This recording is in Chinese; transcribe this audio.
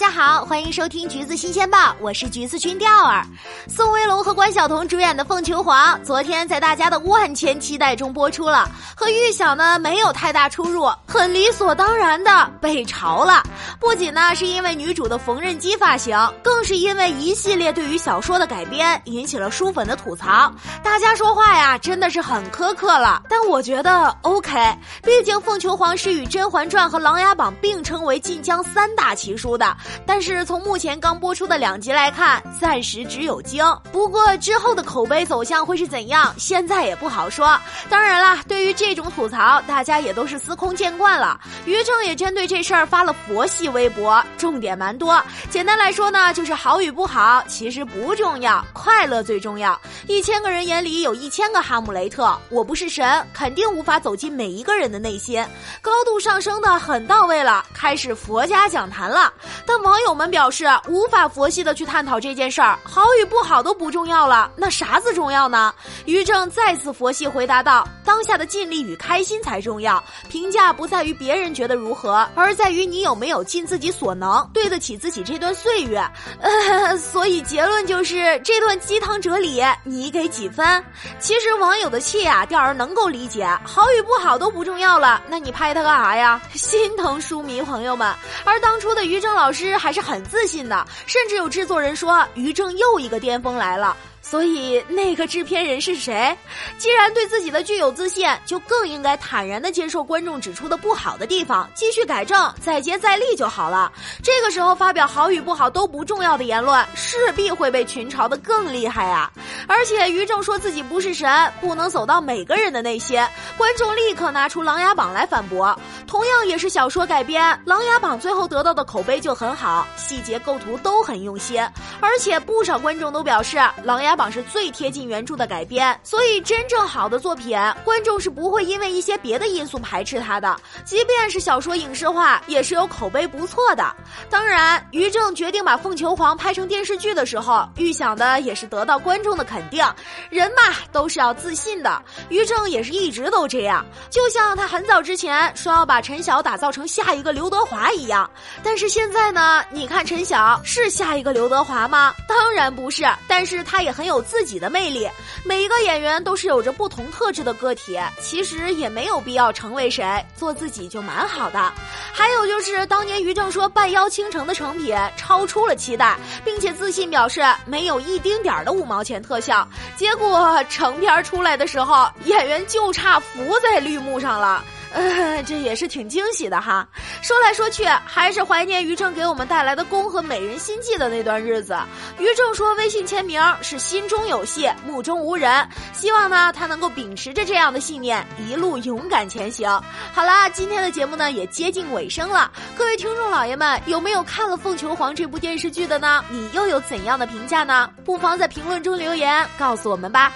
大家好，欢迎收听《橘子新鲜报》，我是橘子君钓儿。宋威龙和关晓彤主演的《凤求凰》昨天在大家的万千期待中播出了，和预想呢没有太大出入，很理所当然的被嘲了。不仅呢是因为女主的缝纫机发型，更是因为一系列对于小说的改编引起了书粉的吐槽。大家说话呀真的是很苛刻了，但我觉得 OK，毕竟《凤求凰》是与《甄嬛传》和《琅琊榜》并称为晋江三大奇书。的，但是从目前刚播出的两集来看，暂时只有精。不过之后的口碑走向会是怎样，现在也不好说。当然啦，对于这种吐槽，大家也都是司空见惯了。于正也针对这事儿发了佛系微博，重点蛮多。简单来说呢，就是好与不好其实不重要，快乐最重要。一千个人眼里有一千个哈姆雷特，我不是神，肯定无法走进每一个人的内心。高度上升的很到位了，开始佛家讲坛了。但网友们表示无法佛系的去探讨这件事儿，好与不好都不重要了，那啥子重要呢？于正再次佛系回答道：“当下的尽力与开心才重要，评价不在于别人觉得如何，而在于你有没有尽自己所能，对得起自己这段岁月。” 所以结论就是这段鸡汤哲理，你给几分？其实网友的气啊，钓儿能够理解，好与不好都不重要了，那你拍他干啥呀？心疼书迷朋友们。而当初的于正。老师还是很自信的，甚至有制作人说于正又一个巅峰来了。所以那个制片人是谁？既然对自己的剧有自信，就更应该坦然的接受观众指出的不好的地方，继续改正，再接再厉就好了。这个时候发表好与不好都不重要的言论，势必会被群嘲的更厉害啊！而且于正说自己不是神，不能走到每个人的内心，观众立刻拿出《琅琊榜》来反驳。同样也是小说改编，《琅琊榜》最后得到的口碑就很好，细节构图都很用心，而且不少观众都表示《琅琊》。榜是最贴近原著的改编，所以真正好的作品，观众是不会因为一些别的因素排斥它的。即便是小说影视化，也是有口碑不错的。当然，于正决定把《凤求凰》拍成电视剧的时候，预想的也是得到观众的肯定。人嘛，都是要自信的。于正也是一直都这样，就像他很早之前说要把陈晓打造成下一个刘德华一样。但是现在呢，你看陈晓是下一个刘德华吗？当然不是。但是他也很。有自己的魅力，每一个演员都是有着不同特质的个体，其实也没有必要成为谁，做自己就蛮好的。还有就是当年于正说《半妖倾城》的成品超出了期待，并且自信表示没有一丁点儿的五毛钱特效，结果成片出来的时候，演员就差伏在绿幕上了。呃，这也是挺惊喜的哈。说来说去，还是怀念于正给我们带来的宫和美人心计的那段日子。于正说，微信签名是心中有戏，目中无人。希望呢，他能够秉持着这样的信念，一路勇敢前行。好啦，今天的节目呢也接近尾声了。各位听众老爷们，有没有看了《凤求凰》这部电视剧的呢？你又有怎样的评价呢？不妨在评论中留言告诉我们吧。